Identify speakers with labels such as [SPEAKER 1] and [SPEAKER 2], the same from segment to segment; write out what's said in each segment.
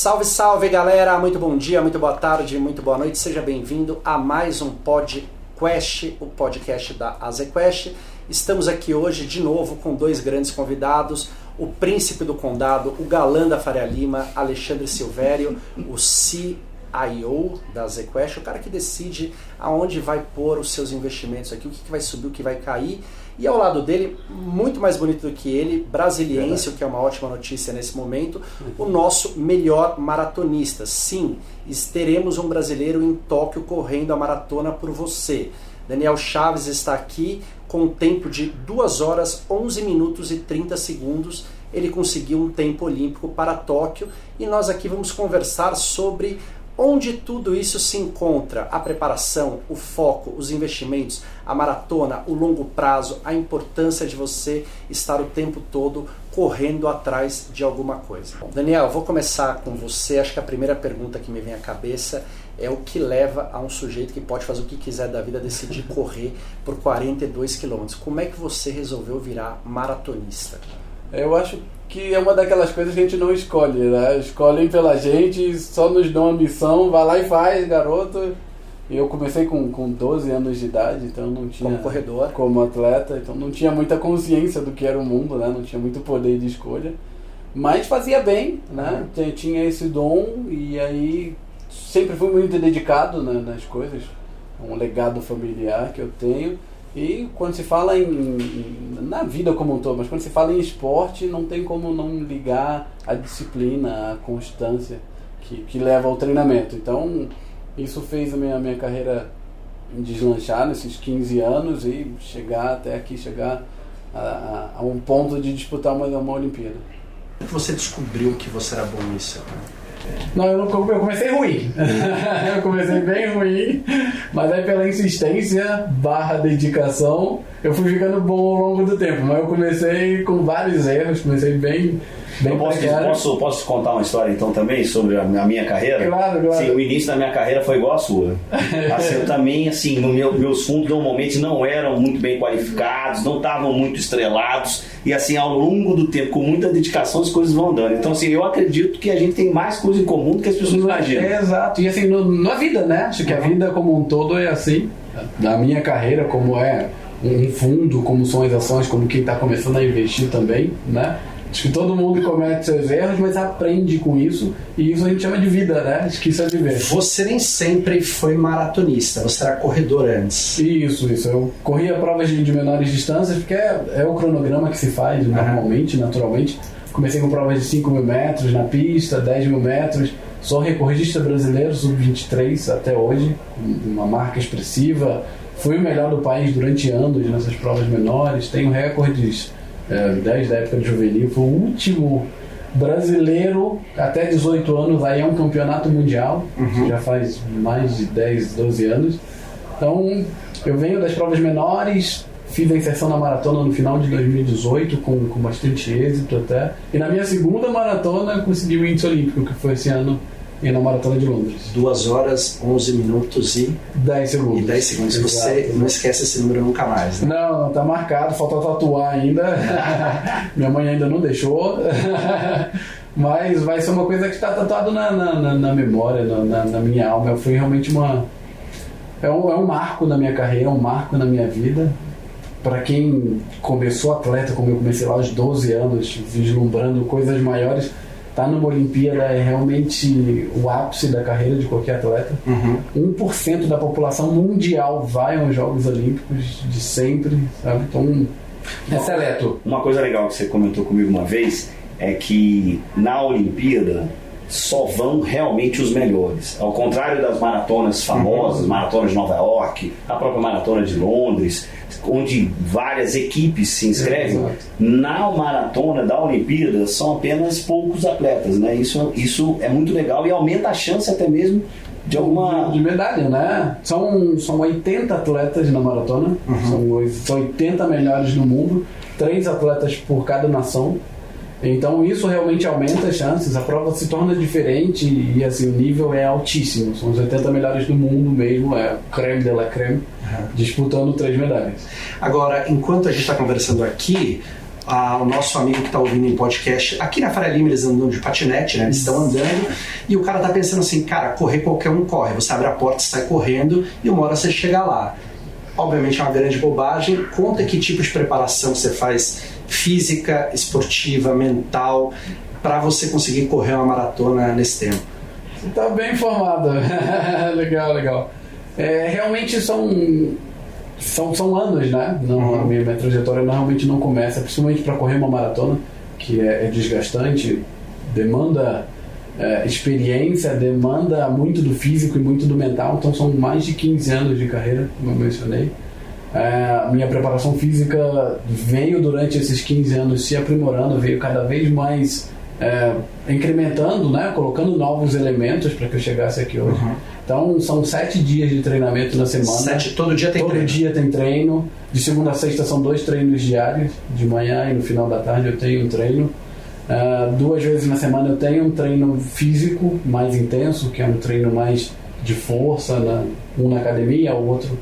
[SPEAKER 1] Salve, salve galera! Muito bom dia, muito boa tarde, muito boa noite. Seja bem-vindo a mais um podcast, o podcast da Azequest. Estamos aqui hoje de novo com dois grandes convidados: o príncipe do condado, o galã da Faria Lima, Alexandre Silvério, o CIO da Azequest, o cara que decide aonde vai pôr os seus investimentos aqui, o que vai subir, o que vai cair e ao lado dele, muito mais bonito do que ele, brasiliense, o que é uma ótima notícia nesse momento, o nosso melhor maratonista. Sim, teremos um brasileiro em Tóquio correndo a maratona por você. Daniel Chaves está aqui com um tempo de 2 horas 11 minutos e 30 segundos. Ele conseguiu um tempo olímpico para Tóquio e nós aqui vamos conversar sobre Onde tudo isso se encontra? A preparação, o foco, os investimentos, a maratona, o longo prazo, a importância de você estar o tempo todo correndo atrás de alguma coisa. Bom, Daniel, vou começar com você. Acho que a primeira pergunta que me vem à cabeça é o que leva a um sujeito que pode fazer o que quiser da vida decidir correr por 42 quilômetros. Como é que você resolveu virar maratonista?
[SPEAKER 2] Eu acho que é uma daquelas coisas que a gente não escolhe, né? Escolhem pela gente, só nos dão a missão, vai lá e faz, garoto. Eu comecei com, com 12 anos de idade, então não tinha.
[SPEAKER 1] Como corredor?
[SPEAKER 2] Como atleta, então não tinha muita consciência do que era o mundo, né? Não tinha muito poder de escolha. Mas fazia bem, né? Uhum. Tinha esse dom e aí sempre fui muito dedicado né, nas coisas. Um legado familiar que eu tenho. E quando se fala em, na vida como um todo, mas quando se fala em esporte, não tem como não ligar a disciplina, a constância que, que leva ao treinamento. Então, isso fez a minha, minha carreira deslanchar nesses 15 anos e chegar até aqui, chegar a, a, um ponto de disputar uma, uma Olimpíada.
[SPEAKER 1] Você descobriu que você era bom nisso?
[SPEAKER 2] Não, eu, não, eu comecei ruim. eu comecei bem ruim, mas aí pela insistência barra dedicação, eu fui ficando bom ao longo do tempo. Mas eu comecei com vários erros, comecei bem. Bem
[SPEAKER 3] eu posso, posso, posso contar uma história então também sobre a, a, minha carreira?
[SPEAKER 2] Claro, claro.
[SPEAKER 3] Sim, o início da minha carreira foi igual a sua. assim, eu também, assim, no meu, meus fundos normalmente não eram muito bem qualificados, não estavam muito estrelados e assim ao longo do tempo, com muita dedicação, as coisas vão andando. Então assim, eu acredito que a gente tem mais coisa em comum do que as pessoas imaginam.
[SPEAKER 2] É, exato. E assim, no, na vida, né? Acho que a vida como um todo é assim. Na minha carreira, como é um fundo, como são as ações, como quem está começando a investir também, né? Acho que todo mundo comete seus erros, mas aprende com isso. E isso a gente chama de vida, né? Isso é viver.
[SPEAKER 1] Você nem sempre foi maratonista, você era corredor antes.
[SPEAKER 2] Isso, isso. Eu corria provas de, de menores distâncias, porque é, é, o cronograma que se faz normalmente, uhum. naturalmente. Comecei com provas de 5 mil metros na pista, 10 mil metros. Sou recordista brasileiro, sub-23 até hoje, uma marca expressiva. Fui o melhor do país durante anos nessas provas menores. Tenho recordes é, desde a época de juvenil, foi o último brasileiro até 18 anos, aí é um campeonato mundial, uhum. já faz mais de 10, 12 anos. Então, eu venho das provas menores, fiz a inserção na maratona no final de 2018 com, com bastante êxito até. E na minha segunda maratona consegui o índice olímpico, que foi esse ano e na Maratona de Londres.
[SPEAKER 1] 2 horas, 11 minutos e
[SPEAKER 2] 10 segundos.
[SPEAKER 1] E 10 segundos. Exato. Você não esquece esse número nunca mais,
[SPEAKER 2] né? Não, não tá marcado, falta tatuar ainda. Minha mãe ainda não deixou. Mas vai ser uma coisa que está tatuado na, na, na memória, na, na, minha alma. Foi realmente uma. É um, é um marco na minha carreira, é um marco na minha vida. Para quem começou atleta, como eu comecei lá aos 12 anos, vislumbrando coisas maiores, tá numa Olimpíada é realmente o ápice da carreira de qualquer atleta. Uhum. 1% da população mundial vai aos Jogos Olímpicos de sempre, sabe? Então, é seleto.
[SPEAKER 3] Uma coisa legal que você comentou comigo uma vez é que na Olimpíada só vão realmente os melhores. Ao contrário das maratonas famosas, uhum. maratonas de Nova York, a própria maratona de Londres, onde várias equipes se inscrevem, é, na maratona da Olimpíada são apenas poucos atletas, né? Isso, isso é muito legal e aumenta a chance até mesmo de alguma.
[SPEAKER 2] De medalha, né? São, são 80 atletas na maratona, uhum. são, são 80 melhores do mundo, três atletas por cada nação. Então isso realmente aumenta as chances, a prova se torna diferente e assim, o nível é altíssimo. São os 80 melhores do mundo mesmo, é o creme de la creme, uhum. disputando três medalhas.
[SPEAKER 1] Agora, enquanto a gente está conversando aqui, ah, o nosso amigo que está ouvindo em podcast, aqui na Faria Lima eles andam de patinete, né? Eles estão andando e o cara tá pensando assim, cara, correr qualquer um corre. Você abre a porta, sai correndo e uma hora você chega lá. Obviamente é uma grande bobagem. Conta que tipo de preparação você faz física, esportiva, mental, para você conseguir correr uma maratona nesse tempo.
[SPEAKER 2] Você está bem informado. legal, legal. É, realmente são são, são anos, né? Não, uhum. A minha, minha trajetória normalmente não começa, principalmente para correr uma maratona, que é, é desgastante, demanda é, experiência, demanda muito do físico e muito do mental. Então são mais de 15 anos de carreira, como eu mencionei. É, minha preparação física veio durante esses 15 anos se aprimorando, veio cada vez mais é, incrementando, né, colocando novos elementos para que eu chegasse aqui hoje. Uhum. Então são sete dias de treinamento na semana.
[SPEAKER 1] Sete, todo dia tem
[SPEAKER 2] todo
[SPEAKER 1] treino.
[SPEAKER 2] Todo dia tem treino. De segunda a sexta são dois treinos diários. De manhã e no final da tarde eu tenho um treino. Uh, duas vezes na semana eu tenho um treino físico mais intenso, que é um treino mais de força, né? um na academia, o outro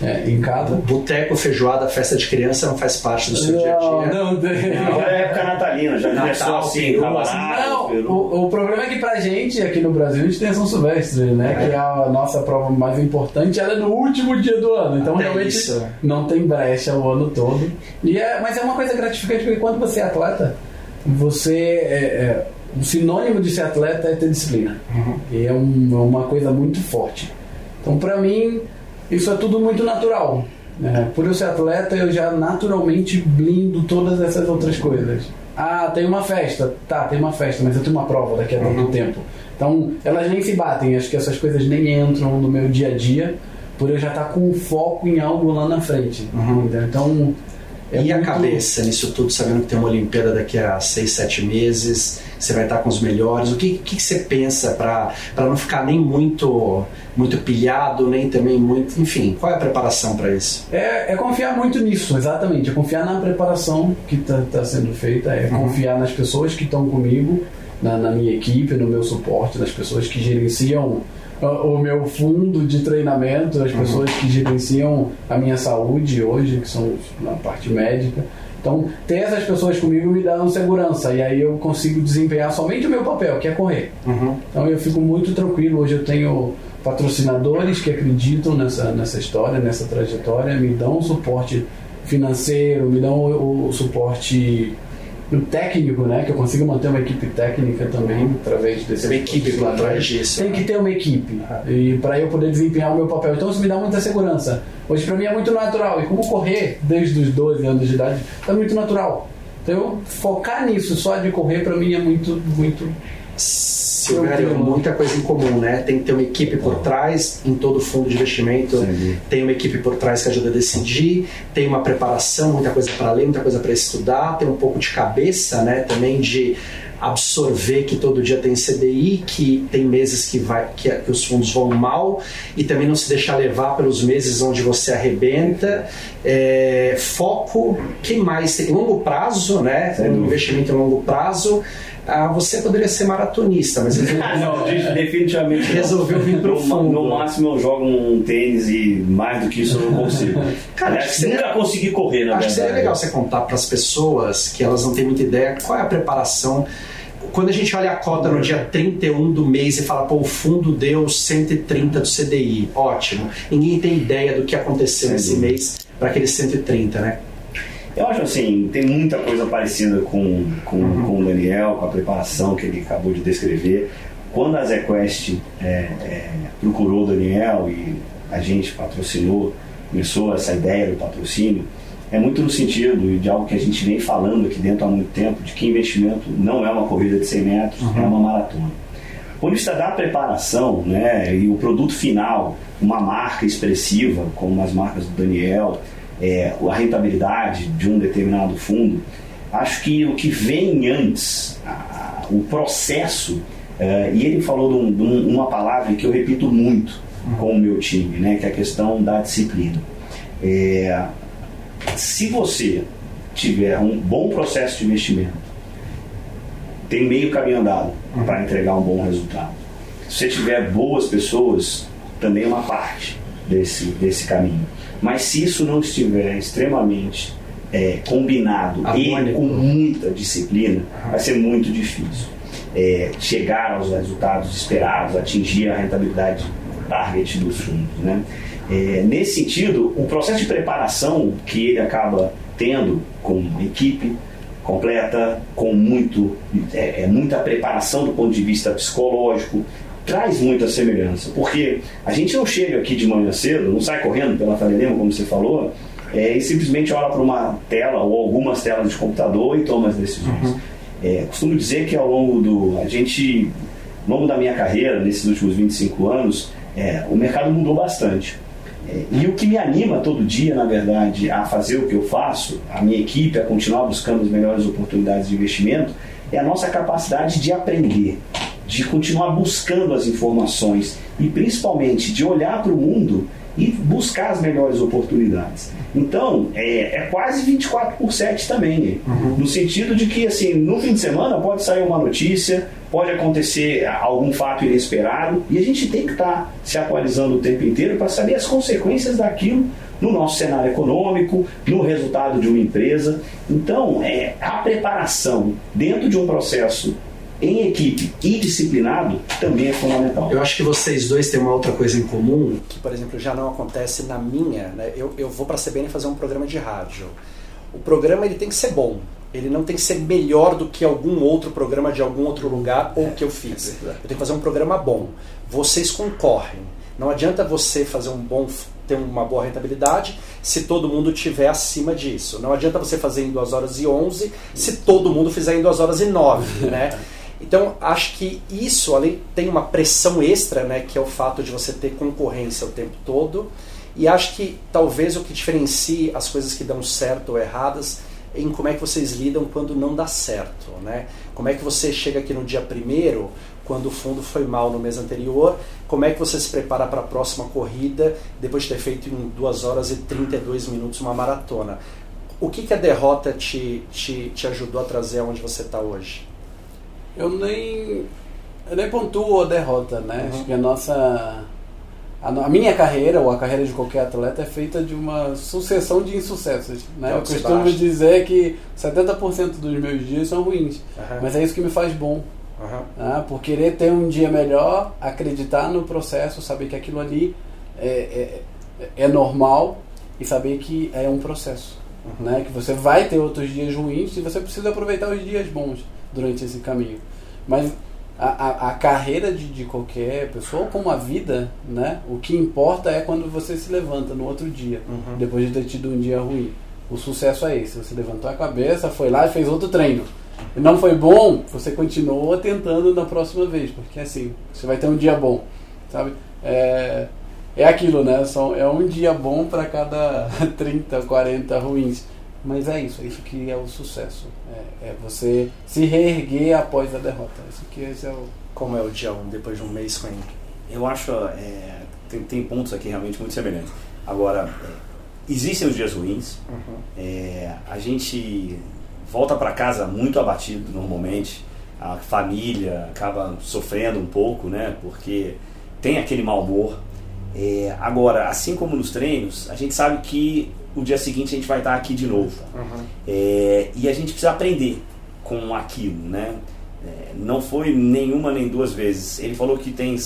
[SPEAKER 2] é, em casa.
[SPEAKER 1] Boteco, feijoada, festa de criança não faz parte do seu não, dia a dia.
[SPEAKER 3] Não, não, já é época natalina, já Natal, começou assim,
[SPEAKER 2] não, o, o, problema é que pra gente, aqui no Brasil, a gente tem a São Silvestre, né? É. Que é a nossa prova mais importante, ela é no último dia do ano. Então Até realmente isso. não tem brecha o ano todo. E é, mas é uma coisa gratificante porque quando você é atleta, você é, é o sinônimo de ser atleta é ter disciplina. Uhum. E é um, é uma coisa muito forte. Então, para mim, isso é tudo muito natural. Né? Por eu ser atleta, eu já naturalmente blindo todas essas outras coisas. Ah, tem uma festa. Tá, tem uma festa, mas eu tenho uma prova daqui a tanto uhum. tempo. Então, elas nem se batem. Acho que essas coisas nem entram no meu dia a dia, por eu já estar tá com foco em algo lá na frente.
[SPEAKER 1] Uhum. Então, é e muito... a cabeça nisso tudo, sabendo que tem uma Olimpíada daqui a seis, sete meses, você vai estar com os melhores. O que, que, que você pensa para não ficar nem muito muito pilhado, nem também muito. Enfim, qual é a preparação para isso?
[SPEAKER 2] É, é, confiar muito nisso, exatamente. É confiar na preparação que está tá sendo feita, é uhum. confiar nas pessoas que estão comigo, na, na minha equipe, no meu suporte, nas pessoas que gerenciam o meu fundo de treinamento, as uhum. pessoas que gerenciam a minha saúde hoje, que são na parte médica. Então, ter essas pessoas comigo me dá segurança e aí eu consigo desempenhar somente o meu papel, que é correr. Uhum. Então, eu fico muito tranquilo. Hoje eu tenho patrocinadores que acreditam nessa, nessa história, nessa trajetória, me dão suporte financeiro, me dão o, o suporte no técnico, né? Que eu consiga manter uma equipe técnica também através desse.
[SPEAKER 1] Uma equipe por trás disso.
[SPEAKER 2] Tem que ter uma equipe e para eu poder desempenhar o meu papel. Então isso me dá muita segurança. Hoje para mim é muito natural e como correr desde os 12 anos de idade é muito natural. Então focar nisso só de correr para mim é muito muito
[SPEAKER 1] Silvério, muita coisa em comum, né? Tem que ter uma equipe por trás em todo fundo de investimento, Sim. tem uma equipe por trás que ajuda a decidir, tem uma preparação, muita coisa para ler, muita coisa para estudar, tem um pouco de cabeça, né? Também de absorver que todo dia tem CDI, que tem meses que, vai, que, que, os fundos vão mal e também não se deixar levar pelos meses onde você arrebenta. É, foco, quem mais tem? Longo prazo, né? Um investimento em longo prazo ah, você poderia ser maratonista, mas
[SPEAKER 3] não, definitivamente
[SPEAKER 1] resolveu vir pro fundo.
[SPEAKER 3] No, máximo eu jogo um tênis e mais do que isso eu não consigo. Cara, acho que seria, nunca consegui correr, na
[SPEAKER 1] Acho
[SPEAKER 3] verdade.
[SPEAKER 1] que seria legal você contar para as pessoas que elas não têm muita ideia qual é a preparação quando a gente olha a cota no dia 31 do mês e fala, pô, o fundo deu 130 do CDI, ótimo. Ninguém tem ideia do que aconteceu Sim. nesse mês para aquele 130, né?
[SPEAKER 3] Eu acho assim, tem muita coisa parecida com, com, uhum. com o Daniel, com a preparação que ele acabou de descrever. Quando a ZQuest é, é, procurou o Daniel e a gente patrocinou, começou essa ideia do patrocínio, é muito no sentido de algo que a gente vem falando aqui dentro há muito tempo, de que investimento não é uma corrida de 100 metros, uhum. é uma maratona. Quando está da preparação né, e o produto final, uma marca expressiva, como as marcas do Daniel, é, a rentabilidade de um determinado fundo, acho que o que vem antes, a, o processo, é, e ele falou de, um, de, uma palavra que eu repito muito com o meu time, né, que é a questão da disciplina. É, se você tiver um bom processo de investimento, tem meio caminho andado para entregar um bom resultado. Se você tiver boas pessoas, também é uma parte desse, desse caminho. Mas se isso não estiver extremamente é, combinado e com muita disciplina, vai ser muito difícil é, chegar aos resultados esperados, atingir a rentabilidade target dos fundos. Né? É, nesse sentido, o processo de preparação que ele acaba tendo com equipe completa, com muito, é, é, muita preparação do ponto de vista psicológico, traz muita semelhança, porque a gente não chega aqui de manhã cedo, não sai correndo pela Fadelema, como você falou, é, e simplesmente olha para uma tela ou algumas telas de computador e toma as decisões. Uhum. É, costumo dizer que ao longo do. A gente, ao longo da minha carreira, nesses últimos 25 anos, é, o mercado mudou bastante. É, e o que me anima todo dia, na verdade, a fazer o que eu faço, a minha equipe, a continuar buscando as melhores oportunidades de investimento, é a nossa capacidade de aprender, de continuar buscando as informações e principalmente de olhar para o mundo e buscar as melhores oportunidades. Então, é, é quase 24 por 7 também, uhum. no sentido de que, assim, no fim de semana pode sair uma notícia, pode acontecer algum fato inesperado e a gente tem que estar tá se atualizando o tempo inteiro para saber as consequências daquilo no nosso cenário econômico, no resultado de uma empresa. Então, é, a preparação dentro de um processo em equipe e disciplinado também é fundamental.
[SPEAKER 1] Eu acho que vocês dois têm uma outra coisa em comum, que, por exemplo, já não acontece na minha. Né? Eu, eu vou para a CBN fazer um programa de rádio. O programa ele tem que ser bom. Ele não tem que ser melhor do que algum outro programa de algum outro lugar ou que eu fiz. É eu tenho que fazer um programa bom. Vocês concorrem. Não adianta você fazer um bom ter uma boa rentabilidade se todo mundo tiver acima disso. Não adianta você fazer em 2 horas e 11 se todo mundo fizer em 2 horas e 9, né? Então, acho que isso, além, tem uma pressão extra, né, que é o fato de você ter concorrência o tempo todo. E acho que talvez o que diferencie as coisas que dão certo ou erradas é em como é que vocês lidam quando não dá certo, né? Como é que você chega aqui no dia primeiro, quando o fundo foi mal no mês anterior, como é que você se prepara para a próxima corrida depois de ter feito em 2 horas e 32 minutos uma maratona? O que, que a derrota te, te, te ajudou a trazer aonde você está hoje?
[SPEAKER 2] Eu nem, eu nem pontuo a derrota, né? Uhum. Acho que a nossa. A, a, minha carreira, ou a carreira de qualquer atleta, é feita de uma sucessão de insucessos. Né? Eu costumo dizer que 70% dos meus dias são ruins, uhum. mas é isso que me faz bom. Uhum. Né? Por querer ter um dia melhor, acreditar no processo, saber que aquilo ali é, é, é normal e saber que é um processo. Uhum. Né? Que você vai ter outros dias ruins e você precisa aproveitar os dias bons durante esse caminho. Mas a, a, a carreira de, de, qualquer pessoa, como a vida, né? O que importa é quando você se levanta no outro dia, uhum. depois de ter tido um dia ruim. O sucesso é esse. Você levantou a cabeça, foi lá e fez outro treino. E não foi bom, você continua tentando na próxima vez, porque assim, você vai ter um dia bom, sabe? É, é aquilo, né? São, é um dia bom para cada 30, 40 ruins. Mas é isso, é isso que é o sucesso. É, é você se reerguer após a derrota. Isso que esse é o...
[SPEAKER 1] Como é o dia 1 depois de um mês com ele?
[SPEAKER 3] Eu acho é, tem, tem pontos aqui realmente muito semelhantes. Agora, é, existem os dias ruins. Uhum. É, a gente volta para casa muito abatido normalmente. A família acaba sofrendo um pouco, né? Porque tem aquele mau humor. É, agora, assim como nos treinos, a gente sabe que o dia seguinte a gente vai estar aqui de novo. Uhum. É, e a gente precisa aprender com aquilo, né? É, não foi nenhuma nem duas vezes. Ele falou que tem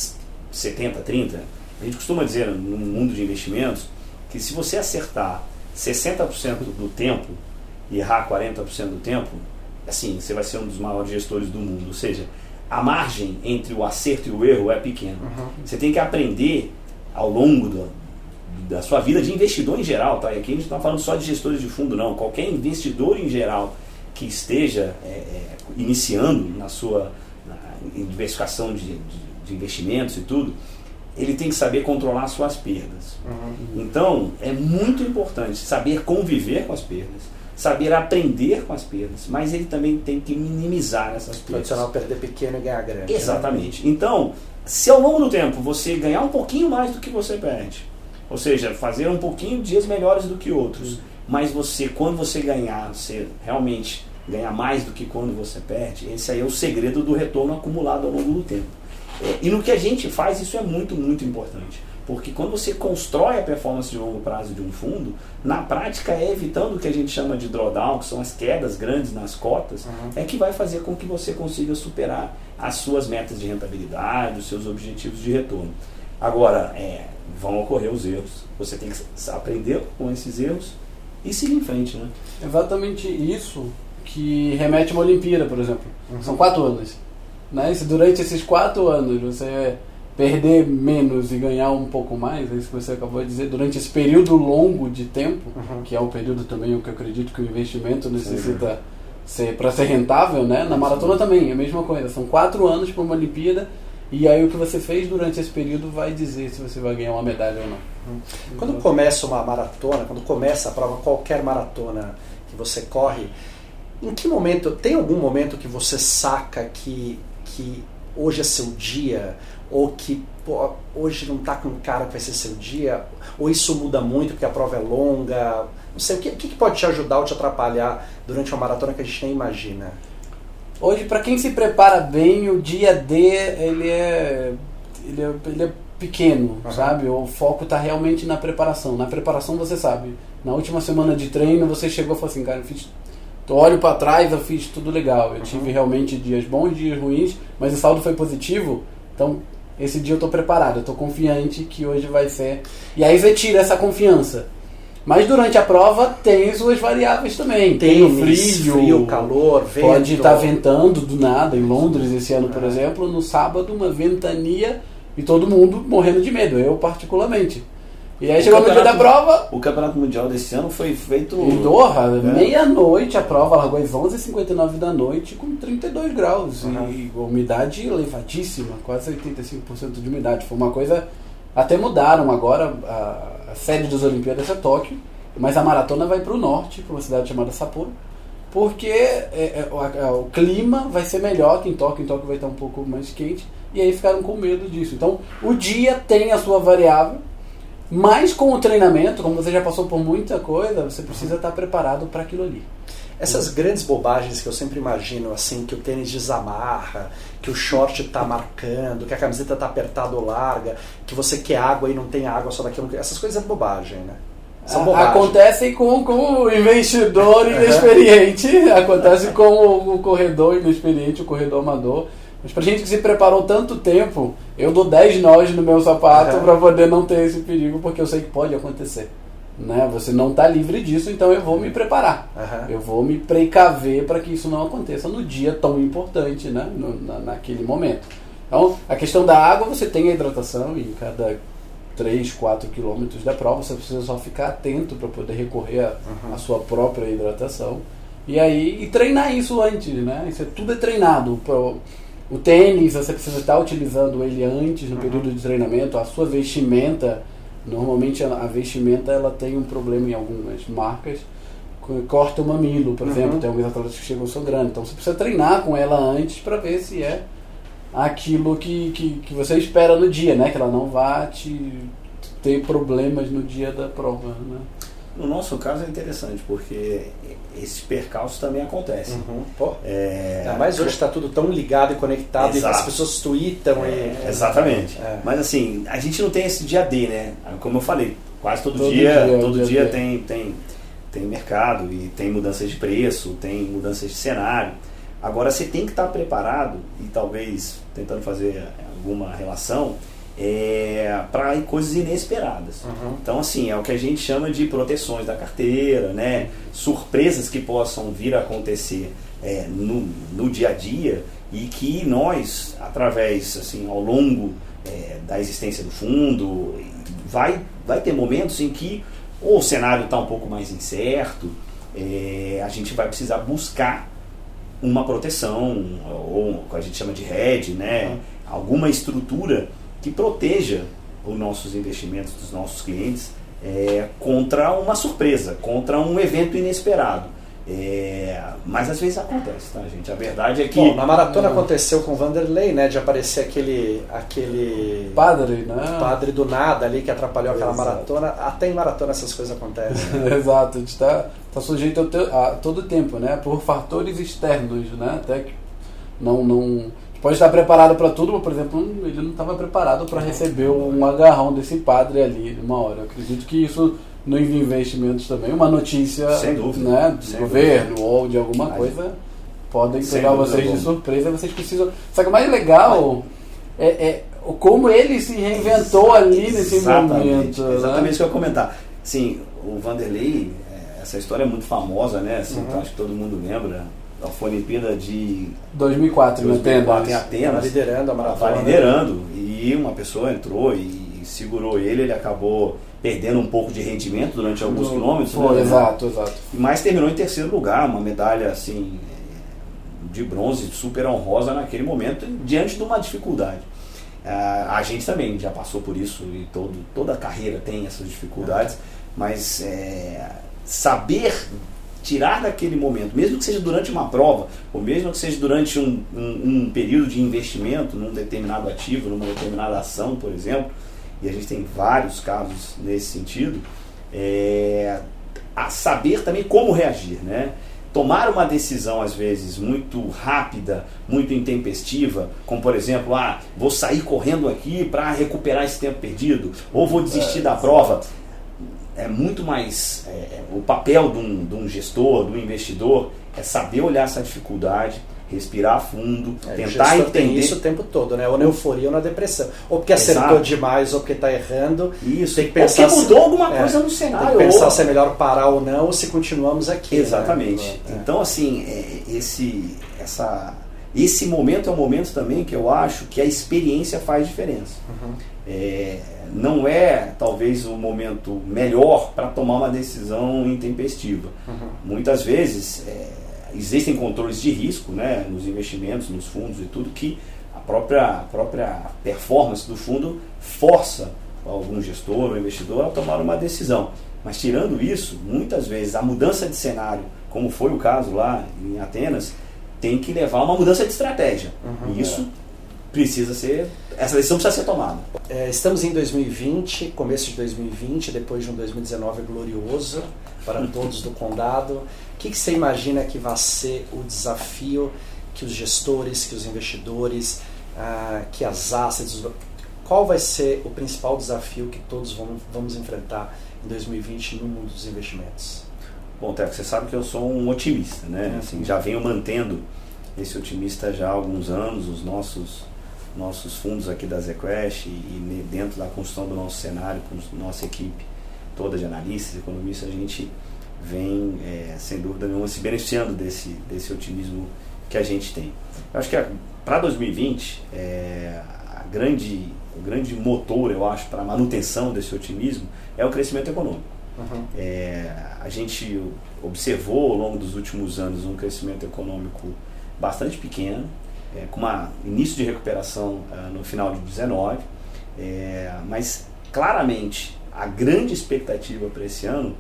[SPEAKER 3] 70, 30. A gente costuma dizer no mundo de investimentos que se você acertar 60% do tempo e errar 40% do tempo, assim, você vai ser um dos maiores gestores do mundo. Ou seja, a margem entre o acerto e o erro é pequena. Uhum. Você tem que aprender ao longo do, da sua vida de investidor em geral, tá? E aqui a gente não está falando só de gestores de fundo, não. Qualquer investidor em geral que esteja é, é, iniciando na sua na, diversificação de, de, de, investimentos e tudo, ele tem que saber controlar suas perdas. Uhum. Então, é muito importante saber conviver com as perdas, saber aprender com as perdas, mas ele também tem que minimizar essas perdas.
[SPEAKER 1] Tradicional perder pequeno e ganhar grande.
[SPEAKER 3] Né? Exatamente. Né? Então, se ao longo do tempo você ganhar um pouquinho mais do que você perde, ou seja, fazer um pouquinho dias melhores do que outros. Uhum. Mas você, quando você ganhar, você realmente ganhar mais do que quando você perde, esse aí é o segredo do retorno acumulado ao longo do tempo. É, e no que a gente faz, isso é muito, muito importante. Porque quando você constrói a performance de longo prazo de um fundo, na prática é evitando o que a gente chama de drawdown, que são as quedas grandes nas cotas, uhum. é que vai fazer com que você consiga superar as suas metas de rentabilidade, os seus objetivos de retorno. Agora, é, vão ocorrer os erros. Você tem que aprender com esses erros e seguir em frente. Né?
[SPEAKER 2] Exatamente isso que remete a uma Olimpíada, por exemplo. Uhum. São quatro anos. Né? se durante esses quatro anos você perder menos e ganhar um pouco mais, é isso que você acabou de dizer, durante esse período longo de tempo, uhum. que é o período também que eu acredito que o investimento necessita ser para ser rentável, né? Na maratona também é a mesma coisa. São quatro anos para uma Olimpíada e aí o que você fez durante esse período vai dizer se você vai ganhar uma medalha ou não.
[SPEAKER 1] Quando começa uma maratona, quando começa a prova, qualquer maratona que você corre, em que momento, tem algum momento que você saca que, que hoje é seu dia, ou que pô, hoje não está com cara que vai ser seu dia, ou isso muda muito porque a prova é longa, não sei, o que, o que pode te ajudar ou te atrapalhar durante uma maratona que a gente nem imagina?
[SPEAKER 2] Hoje, para quem se prepara bem, o dia D ele é, ele é, ele é pequeno, uhum. sabe? O foco está realmente na preparação. Na preparação você sabe. Na última semana de treino você chegou e falou assim, cara, eu fiz olho para trás, eu fiz tudo legal. Eu uhum. tive realmente dias bons, dias ruins, mas o saldo foi positivo. Então, esse dia eu estou preparado, eu estou confiante que hoje vai ser. E aí você tira essa confiança. Mas durante a prova tem suas variáveis também. Tem, tem o frio,
[SPEAKER 1] frio, calor, vento.
[SPEAKER 2] Pode estar tá ventando do nada. Em Londres esse ano, por é. exemplo, no sábado, uma ventania e todo mundo morrendo de medo, eu particularmente. E aí o chegou no dia da prova.
[SPEAKER 3] O campeonato mundial desse ano foi feito.
[SPEAKER 2] Em Doha, é. meia-noite a prova, largou às 11h59 da noite com 32 graus. Uhum. E umidade elevadíssima, quase 85% de umidade. Foi uma coisa. Até mudaram agora, a, a sede das Olimpíadas é Tóquio, mas a maratona vai para o norte, para uma cidade chamada Sapporo, porque é, é, o, é, o clima vai ser melhor que em Tóquio, em Tóquio vai estar um pouco mais quente, e aí ficaram com medo disso. Então, o dia tem a sua variável mas com o treinamento, como você já passou por muita coisa, você precisa estar preparado para aquilo ali.
[SPEAKER 1] Essas grandes bobagens que eu sempre imagino, assim, que o tênis desamarra, que o short está marcando, que a camiseta está apertada ou larga, que você quer água e não tem água só daquilo. Essas coisas é bobagem, né?
[SPEAKER 2] São bobagens. Acontecem com, com o investidor inexperiente, acontece com o corredor inexperiente, o corredor amador. Mas pra gente que se preparou tanto tempo, eu dou 10 nós no meu sapato uhum. para poder não ter esse perigo, porque eu sei que pode acontecer. Né? Você não está livre disso, então eu vou me preparar. Uhum. Eu vou me precaver para que isso não aconteça no dia tão importante, né? No, na, naquele momento. Então, a questão da água, você tem a hidratação em cada 3, 4 quilômetros da prova, você precisa só ficar atento para poder recorrer à uhum. sua própria hidratação. E aí, e treinar isso antes, né? Isso é, tudo é treinado. O tênis, você precisa estar utilizando ele antes, no uhum. período de treinamento. A sua vestimenta, normalmente a vestimenta ela tem um problema em algumas marcas. Corta o mamilo, por uhum. exemplo. Tem alguns atletas que chegam sangrando. Então você precisa treinar com ela antes para ver se é aquilo que, que, que, você espera no dia, né? Que ela não vá te ter problemas no dia da prova, né?
[SPEAKER 3] No nosso caso é interessante, porque esses percalços também acontecem. Uhum.
[SPEAKER 1] Pô, é... é mas hoje está tudo tão ligado e conectado Exato. e as pessoas tweetam.
[SPEAKER 3] É, e... Exatamente. É. Mas assim, a gente não tem esse dia D, né? Como eu falei, quase todo, todo dia, dia, todo dia, dia tem, tem, tem mercado e tem mudanças de preço, tem mudanças de cenário. Agora você tem que estar preparado e talvez tentando fazer alguma relação é, para coisas inesperadas. Uhum. Então, assim, é o que a gente chama de proteções da carteira, né? surpresas que possam vir a acontecer é, no, no dia a dia e que nós, através, assim, ao longo é, da existência do fundo, vai, vai ter momentos em que ou o cenário está um pouco mais incerto, é, a gente vai precisar buscar uma proteção, ou o que a gente chama de hedge, né? Uhum. alguma estrutura que proteja os nossos investimentos dos nossos clientes é, contra uma surpresa, contra um evento inesperado. É, mas às vezes acontece, tá, gente? A verdade é que. Bom,
[SPEAKER 1] na maratona aconteceu com o Vanderlei, né? De aparecer aquele. aquele
[SPEAKER 2] padre, né?
[SPEAKER 1] Padre do nada ali que atrapalhou aquela Exato. maratona. Até em maratona essas coisas acontecem.
[SPEAKER 2] Né? Exato, a gente está tá sujeito a, todo tempo, né? Por fatores externos, né? Até que não, não pode estar preparado para tudo, mas, por exemplo, ele não estava preparado para receber um agarrão desse padre ali uma hora. Eu acredito que isso no investimentos também, uma notícia
[SPEAKER 3] Sem dúvida.
[SPEAKER 2] Né, do
[SPEAKER 3] Sem
[SPEAKER 2] governo
[SPEAKER 3] dúvida.
[SPEAKER 2] ou de alguma
[SPEAKER 3] Mas-
[SPEAKER 2] coisa, podem pegar vocês de
[SPEAKER 3] alguma.
[SPEAKER 2] surpresa, vocês precisam. Só que o mais legal é, é como ele se reinventou ali nesse
[SPEAKER 3] Exatamente,
[SPEAKER 2] momento.
[SPEAKER 3] Exatamente
[SPEAKER 2] né?
[SPEAKER 3] isso que eu ia comentar. Sim, o Vanderlei, é, essa história é muito famosa, né? Assim, então acho que todo mundo lembra. Da Olimpíada de
[SPEAKER 2] 2004, em
[SPEAKER 3] 2004 em
[SPEAKER 2] Atenas.
[SPEAKER 1] Estava
[SPEAKER 3] Atenas.
[SPEAKER 1] liderando a maratona.
[SPEAKER 3] Liderando e uma pessoa entrou e segurou ele, ele acabou perdendo um pouco de rendimento durante alguns
[SPEAKER 2] No-
[SPEAKER 3] quilômetros.
[SPEAKER 2] Foi,
[SPEAKER 3] né?
[SPEAKER 2] exato, exato.
[SPEAKER 3] Mas terminou em terceiro lugar, uma medalha assim de bronze super honrosa naquele momento, diante de uma dificuldade. Ah, a gente também já passou por isso e todo, toda a carreira tem essas dificuldades, mas é, saber tirar daquele momento, mesmo que seja durante uma prova, ou mesmo que seja durante um, um, um período de investimento num determinado ativo, numa determinada ação, por exemplo, e a gente tem vários casos nesse sentido, é, a saber também como reagir, né? Tomar uma decisão às vezes muito rápida, muito intempestiva, como por exemplo, ah, vou sair correndo aqui para recuperar esse tempo perdido, ou vou desistir da prova. É muito mais é, é, o papel de um, de um gestor, de um investidor, é saber olhar essa dificuldade, respirar fundo,
[SPEAKER 1] É,
[SPEAKER 3] tentar
[SPEAKER 1] gestor tem
[SPEAKER 3] entender
[SPEAKER 1] isso o tempo todo, né? Ou na euforia ou na depressão. Ou porque acertou
[SPEAKER 3] Exato.
[SPEAKER 1] demais ou porque está errando.
[SPEAKER 3] isso,
[SPEAKER 1] Tem que pensar
[SPEAKER 3] porque mudou
[SPEAKER 1] se-
[SPEAKER 3] alguma
[SPEAKER 1] é,
[SPEAKER 3] coisa no
[SPEAKER 1] Tem
[SPEAKER 3] cenário.
[SPEAKER 1] que pensar
[SPEAKER 3] ou-
[SPEAKER 1] se é melhor parar ou não, ou se continuamos aqui. né?
[SPEAKER 3] Exatamente.
[SPEAKER 1] É.
[SPEAKER 3] Então, assim, é, esse, essa, esse momento é um momento também que eu acho que a experiência faz diferença.
[SPEAKER 1] Uhum.
[SPEAKER 3] É, não é, talvez, o momento melhor para tomar uma decisão intempestiva.
[SPEAKER 1] Uhum.
[SPEAKER 3] Muitas vezes é, existem controles de risco né, nos investimentos, nos fundos e tudo, que a própria, a própria performance do fundo força algum gestor ou investidor a tomar uma decisão. Mas tirando isso, muitas vezes a mudança de cenário, como foi o caso lá em Atenas, tem que levar uma mudança de estratégia.
[SPEAKER 1] Uhum.
[SPEAKER 3] e isso precisa ser. Essa decisão precisa ser tomada.
[SPEAKER 1] É, estamos em 2020, começo de 2020, depois de um 2019 glorioso para todos do condado. O que, que você imagina que vai ser o desafio que os gestores, que os investidores, ah, que as assets, qual vai ser o principal desafio que todos vamos, vamos enfrentar em 2020 no mundo dos investimentos?
[SPEAKER 3] Bom, Teco, você sabe que eu sou um otimista, né? Assim, já venho mantendo esse otimista já há alguns anos, os nossos nossos fundos aqui da ZQuest e, e dentro da construção do nosso cenário, com nossa equipe toda de analistas, economistas, a gente vem, é, sem dúvida nenhuma, se beneficiando desse, desse otimismo que a gente tem. Eu acho que para 2020, é, a grande, o grande motor, eu acho, para a manutenção desse otimismo é o crescimento econômico.
[SPEAKER 1] Uhum.
[SPEAKER 3] É, a gente observou ao longo dos últimos anos um crescimento econômico bastante pequeno, é, com um início de recuperação ah, no final de 19, é, mas claramente a grande expectativa para esse ano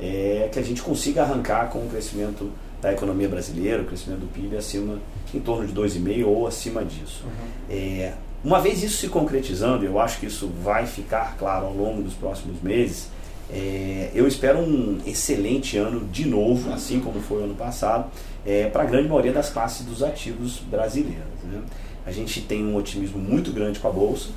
[SPEAKER 3] é que a gente consiga arrancar com o crescimento da economia brasileira, o crescimento do PIB acima, em torno de 2,5% ou acima disso. É, uma vez isso se concretizando, eu acho que isso vai ficar claro ao longo dos próximos meses, é, eu espero um excelente ano de novo, assim como foi o ano passado, é, para a grande maioria das classes dos ativos brasileiros. né? A gente tem um otimismo muito grande com a Bolsa,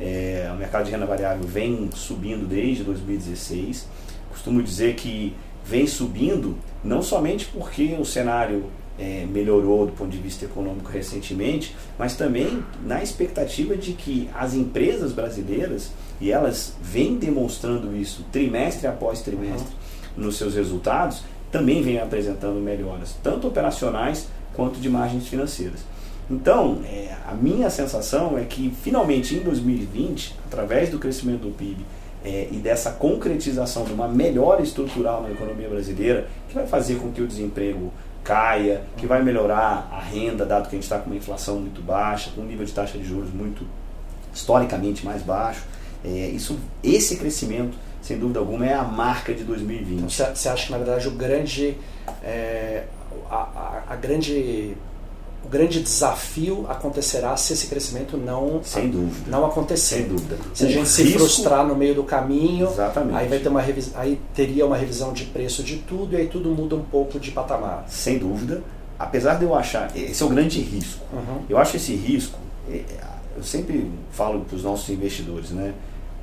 [SPEAKER 3] é, o mercado de renda variável vem subindo desde 2016. Costumo dizer que vem subindo não somente porque o cenário é, melhorou do ponto de vista econômico recentemente, mas também na expectativa de que as empresas brasileiras, e elas vêm demonstrando isso trimestre após trimestre nos seus resultados, também vêm apresentando melhoras, tanto operacionais quanto de margens financeiras. Então, é, a minha sensação é que finalmente em 2020, através do crescimento do PIB é, e dessa concretização de uma melhora estrutural na economia brasileira, que vai fazer com que o desemprego caia, que vai melhorar a renda, dado que a gente está com uma inflação muito baixa, com um nível de taxa de juros muito historicamente mais baixo. É, isso, esse crescimento, sem dúvida alguma, é a marca de 2020.
[SPEAKER 1] Então, você acha que na verdade o grande, é, a, a, a grande, o grande desafio acontecerá se esse crescimento não
[SPEAKER 3] Sem dúvida.
[SPEAKER 1] não acontecer?
[SPEAKER 3] Sem dúvida.
[SPEAKER 1] Se a
[SPEAKER 3] O
[SPEAKER 1] gente se
[SPEAKER 3] risco-
[SPEAKER 1] frustrar no meio do caminho,
[SPEAKER 3] Exatamente.
[SPEAKER 1] aí vai ter uma aí teria uma revisão de preço de tudo e aí tudo muda um pouco de patamar.
[SPEAKER 3] Sem dúvida. apesar de eu achar, esse é o grande risco.
[SPEAKER 1] Uhum.
[SPEAKER 3] Eu acho esse risco, é, eu sempre falo para os nossos investidores, né?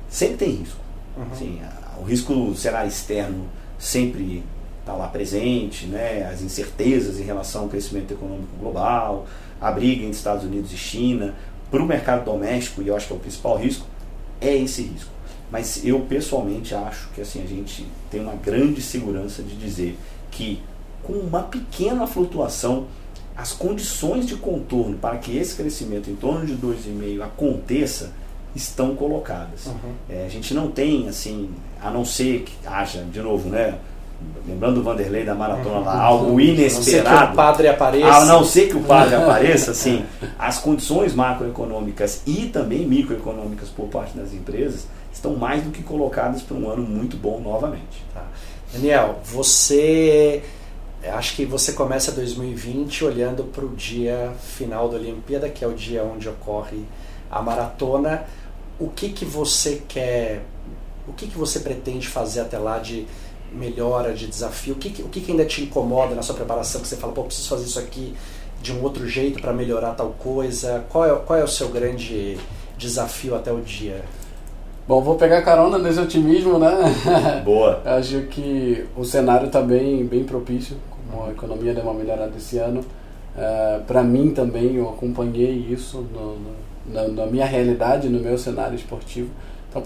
[SPEAKER 3] Sempre tem risco.
[SPEAKER 1] Uhum.
[SPEAKER 3] Assim, o risco será externo sempre está lá presente, né? As incertezas em relação ao crescimento econômico global, a briga entre Estados Unidos e China, para o mercado doméstico, e eu acho que é o principal risco, é esse risco. Mas eu pessoalmente acho que assim a gente tem uma grande segurança de dizer que com uma pequena flutuação, as condições de contorno para que esse crescimento em torno de 2,5 aconteça estão colocadas.
[SPEAKER 1] Uhum.
[SPEAKER 3] É, a gente não tem assim, a não ser que haja, de novo, né? Lembrando o Vanderlei da maratona lá, algo
[SPEAKER 1] A não ser que
[SPEAKER 3] inesperado.
[SPEAKER 1] o padre apareça.
[SPEAKER 3] A não ser que o padre apareça, assim, as condições macroeconômicas e também microeconômicas por parte das empresas estão mais do que colocadas para um ano muito bom novamente.
[SPEAKER 1] Tá. Daniel, você. Acho que você começa 2020 olhando para o dia final da Olimpíada, que é o dia onde ocorre a maratona. O que, que você quer. O que, que você pretende fazer até lá de melhora, de desafio? O que, que- o que, que ainda te incomoda na sua preparação? Que você fala, pô, preciso fazer isso aqui de um outro jeito para melhorar tal coisa? Qual é, qual é o seu grande desafio até o dia?
[SPEAKER 2] Bom, vou pegar carona nesse otimismo, né?
[SPEAKER 3] Boa.
[SPEAKER 2] Acho que o cenário está bem, bem propício, como a economia deu uma melhorada esse ano. Para mim também, eu acompanhei isso no- no- na, na minha realidade, no meu cenário esportivo. Então,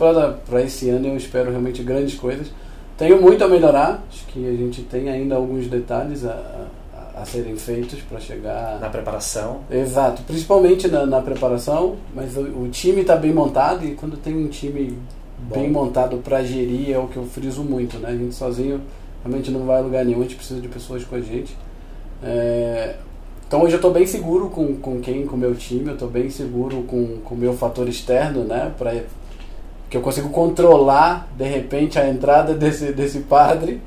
[SPEAKER 2] para esse ano, eu espero realmente grandes coisas. Tenho muito a melhorar, acho que a gente tem ainda alguns detalhes a, a- a serem feitos para chegar
[SPEAKER 1] Na preparação?
[SPEAKER 2] Exato, principalmente na, na preparação, mas o, o time está bem montado e quando tem um time
[SPEAKER 1] Bom.
[SPEAKER 2] bem montado para gerir é o que eu friso muito, né? A gente sozinho realmente não vai a lugar nenhum, a gente precisa de pessoas com a gente. É, então hoje eu estou bem seguro com, com quem, com o meu time, eu estou bem seguro com o meu fator externo, né? Pra, que eu consigo controlar de repente a entrada desse, desse padre.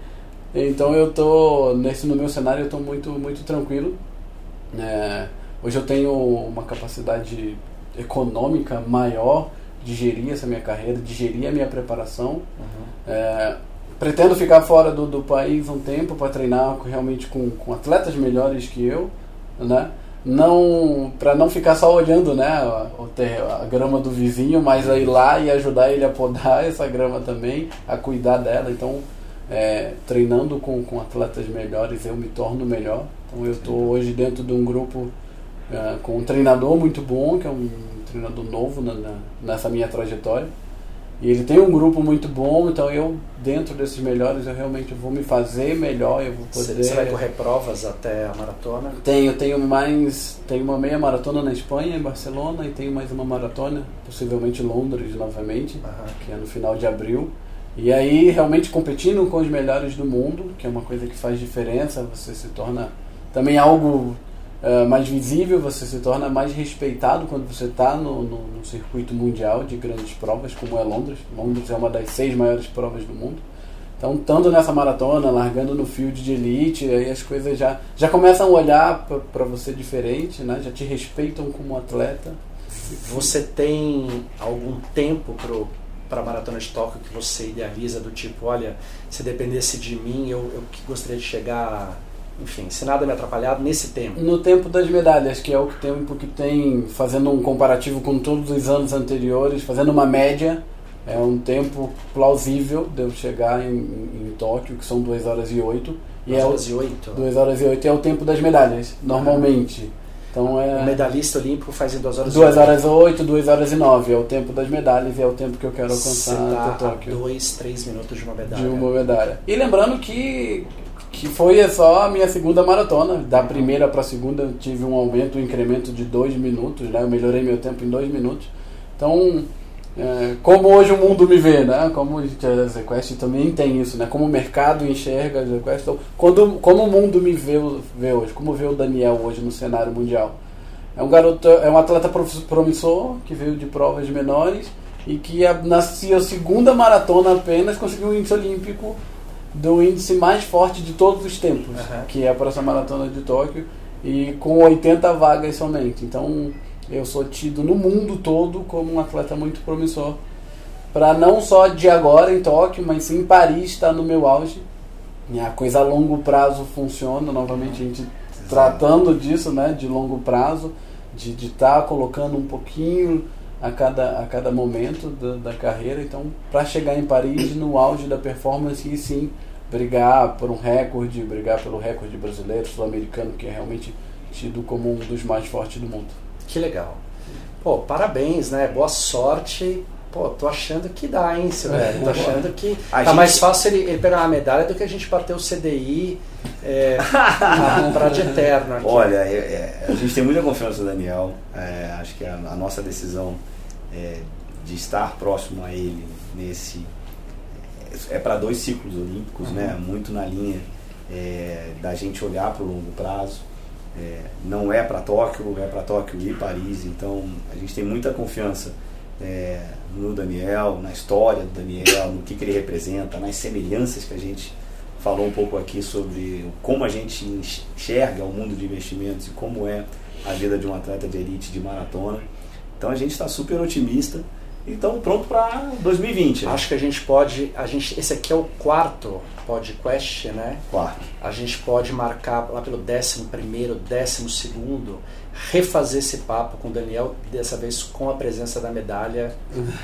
[SPEAKER 2] Então eu tô nesse no meu cenário eu tô muito muito tranquilo. É, hoje eu tenho uma capacidade econômica maior de gerir essa minha carreira, de gerir a minha preparação. É, pretendo ficar fora do, do país um tempo para treinar realmente com, com atletas melhores que eu, né? Não para não ficar só olhando, né, a, a grama do vizinho, mas a ir lá e ajudar ele a podar essa grama também, a cuidar dela. Então, é, treinando com, com atletas melhores, eu me torno melhor. Então, eu estou hoje dentro de um grupo é, com um treinador muito bom, que é um treinador novo na- na- nessa minha trajetória. E ele tem um grupo muito bom, então eu, dentro desses melhores, eu realmente vou me fazer melhor, eu vou poder...
[SPEAKER 1] você vai correr provas até a maratona?
[SPEAKER 2] Tenho, tenho mais. Tenho uma meia maratona na Espanha, em Barcelona, e tenho mais uma maratona, possivelmente em Londres novamente,
[SPEAKER 1] Aham.
[SPEAKER 2] que é no final de abril. E aí, realmente competindo com os melhores do mundo, que é uma coisa que faz diferença, você se torna também algo eh, mais visível, você se torna mais respeitado quando você está no, no, no circuito mundial de grandes provas, como é Londres. Londres é uma das seis maiores provas do mundo. Então, estando nessa maratona, largando no field de elite, aí as coisas já, já começam a olhar para você diferente, né? já te respeitam como atleta.
[SPEAKER 1] Você tem algum tempo para a maratona de Tóquio que você idealiza do tipo, olha, se dependesse de mim, eu, eu gostaria de chegar, enfim, se nada me atrapalhar nesse tempo.
[SPEAKER 2] No tempo das medalhas, que é o tempo que tem, fazendo um comparativo com todos os anos anteriores, fazendo uma média, é um tempo plausível de eu chegar em, em, Tóquio, que são 2 horas e 8. E
[SPEAKER 1] Duas
[SPEAKER 2] é o,
[SPEAKER 1] horas e oito.
[SPEAKER 2] 2 horas e 8 é o tempo das medalhas, normalmente. Então
[SPEAKER 1] O
[SPEAKER 2] é
[SPEAKER 1] medalhista olímpico faz em duas horas
[SPEAKER 2] 2
[SPEAKER 1] e
[SPEAKER 2] horas e 8, 2 horas e 9. É o tempo das medalhas e é o tempo que eu quero
[SPEAKER 1] Você
[SPEAKER 2] alcançar
[SPEAKER 1] tá
[SPEAKER 2] até Tóquio.
[SPEAKER 1] dois, três minutos de uma medalha.
[SPEAKER 2] De uma medalha. E lembrando que, que foi só a minha segunda maratona. Da primeira para a segunda tive um aumento, um incremento de dois minutos. Né? Eu melhorei meu tempo em dois minutos. Então, é, como hoje o mundo me vê, né? Como a ZQuest também tem isso, né? Como o mercado enxerga a ZQuest. Então, quando, como o mundo me vê, vê hoje, como vê o Daniel hoje no cenário mundial. É um garoto, é um atleta promissor que veio de provas menores e que a, na sua segunda maratona apenas conseguiu o índice olímpico do índice mais forte de todos os tempos,
[SPEAKER 1] Aham.
[SPEAKER 2] que é para essa maratona de Tóquio e com 80 vagas somente. Então, eu sou tido no mundo todo como um atleta muito promissor para não só de agora em Tóquio, mas sim em Paris está no meu auge. E a coisa a longo prazo funciona. Novamente, a gente tratando disso, né, de longo prazo, de estar tá colocando um pouquinho a cada, a cada momento da, da carreira. Então, para chegar em Paris no auge da performance e sim brigar por um recorde, brigar pelo recorde brasileiro, sul-americano, que é realmente tido como um dos mais fortes do mundo.
[SPEAKER 1] Que legal. Pô, parabéns, né? Boa sorte. Pô, tô achando que dá, hein, Silvério? Tô achando que a tá gente... mais fácil ele, ele, pegar uma medalha do que a gente bater o CDI é, pra de eterno. Aqui.
[SPEAKER 3] Olha, é, é, a gente tem muita confiança no Daniel. É, acho que a, a nossa decisão é, de estar próximo a ele nesse é para dois ciclos olímpicos, né? uhum. né? Muito na linha é, da gente olhar para o longo prazo. É, não é para Tóquio, é para Tóquio e Paris. Então a gente tem muita confiança é, no Daniel, na história do Daniel, no que, que ele representa, nas semelhanças que a gente falou um pouco aqui sobre como a gente enxerga o mundo de investimentos e como é a vida de um atleta de elite de maratona. Então a gente está super otimista então pronto para 2020.
[SPEAKER 1] Né? Acho que a gente pode, a gente, esse aqui é o quarto podcast, né?
[SPEAKER 3] Quarto.
[SPEAKER 1] A gente pode marcar lá pelo décimo primeiro, décimo segundo, refazer esse papo com o Daniel, dessa vez com a presença da medalha.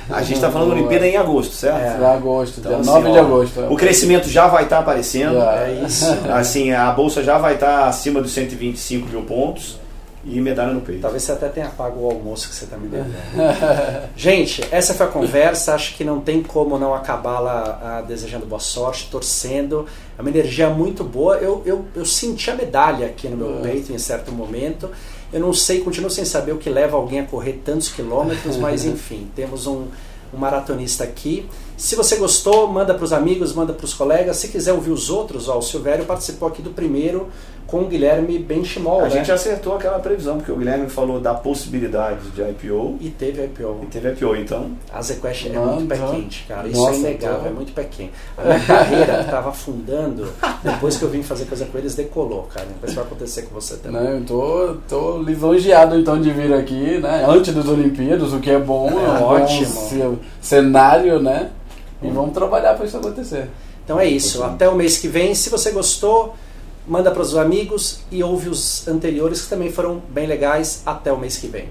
[SPEAKER 3] A gente está falando da Olimpíada em agosto, certo?
[SPEAKER 2] É. agosto, então, dia 9 assim, de agosto.
[SPEAKER 3] É. O crescimento já vai estar tá aparecendo.
[SPEAKER 1] É isso.
[SPEAKER 3] Assim, a bolsa já vai estar tá acima dos 125 mil pontos e medalha no peito.
[SPEAKER 1] Talvez você até tenha pago o almoço que você está me devendo. Gente, essa foi a conversa. Acho que não tem como não acabá-la desejando boa sorte, torcendo. É uma energia muito boa. Eu, eu, eu senti a medalha aqui no meu peito em certo momento. Eu não sei, continuo sem saber o que leva alguém a correr tantos quilômetros, mas enfim, temos um, um maratonista aqui. Se você gostou, manda para os amigos, manda para os colegas. Se quiser ouvir os outros, ó, o Silvério participou aqui do primeiro com o Guilherme Benchimol.
[SPEAKER 3] A
[SPEAKER 1] né?
[SPEAKER 3] gente acertou aquela previsão, porque o Guilherme falou da possibilidade de IPO.
[SPEAKER 1] E teve IPO.
[SPEAKER 3] E teve IPO, então.
[SPEAKER 1] A ZQuest é muito pé quente, cara. Isso Nossa, é inegável, tô... é muito pé quente. A minha carreira estava afundando, depois que eu vim fazer coisa com eles, decolou, cara. Depois vai acontecer com você também.
[SPEAKER 2] Não, eu tô, tô lisonjeado então de vir aqui, né? Antes das Olimpíadas, o que é bom, é, é um ótimo. cenário, né? E vamos trabalhar para isso acontecer.
[SPEAKER 1] Então é isso. Até o mês que vem. Se você gostou, manda para os amigos e ouve os anteriores que também foram bem legais. Até o mês que vem.